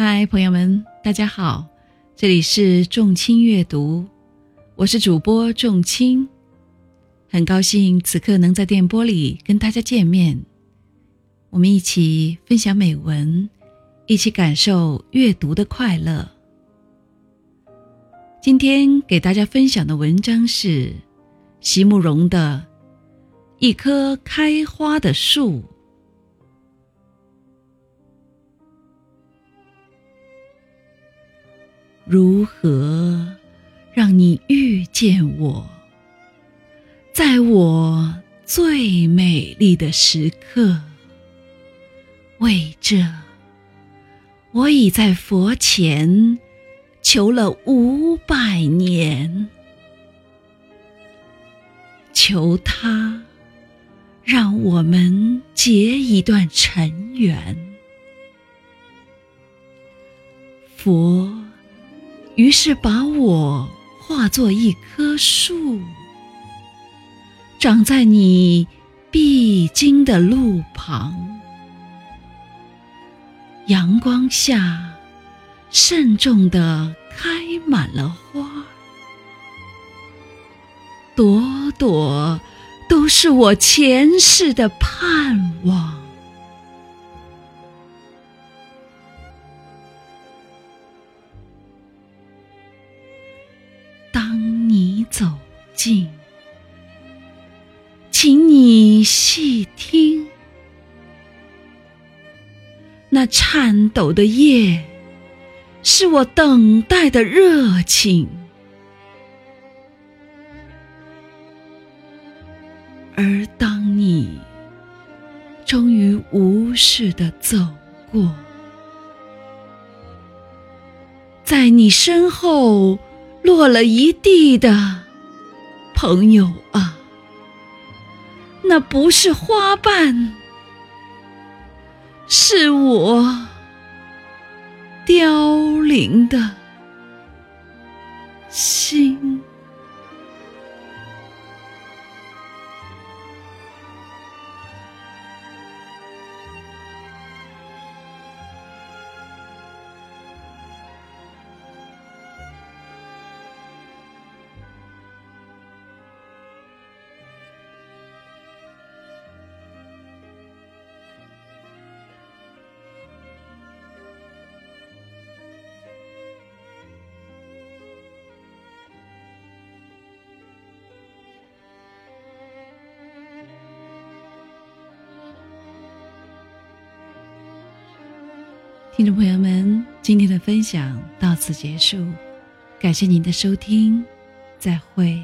嗨，朋友们，大家好，这里是众卿阅读，我是主播众卿，很高兴此刻能在电波里跟大家见面，我们一起分享美文，一起感受阅读的快乐。今天给大家分享的文章是席慕容的《一棵开花的树》。如何让你遇见我，在我最美丽的时刻？为这，我已在佛前求了五百年，求他让我们结一段尘缘。佛。于是把我化作一棵树，长在你必经的路旁，阳光下慎重地开满了花，朵朵都是我前世的盼望。走近，请你细听，那颤抖的叶，是我等待的热情。而当你终于无视的走过，在你身后。落了一地的朋友啊，那不是花瓣，是我凋零的听众朋友们，今天的分享到此结束，感谢您的收听，再会。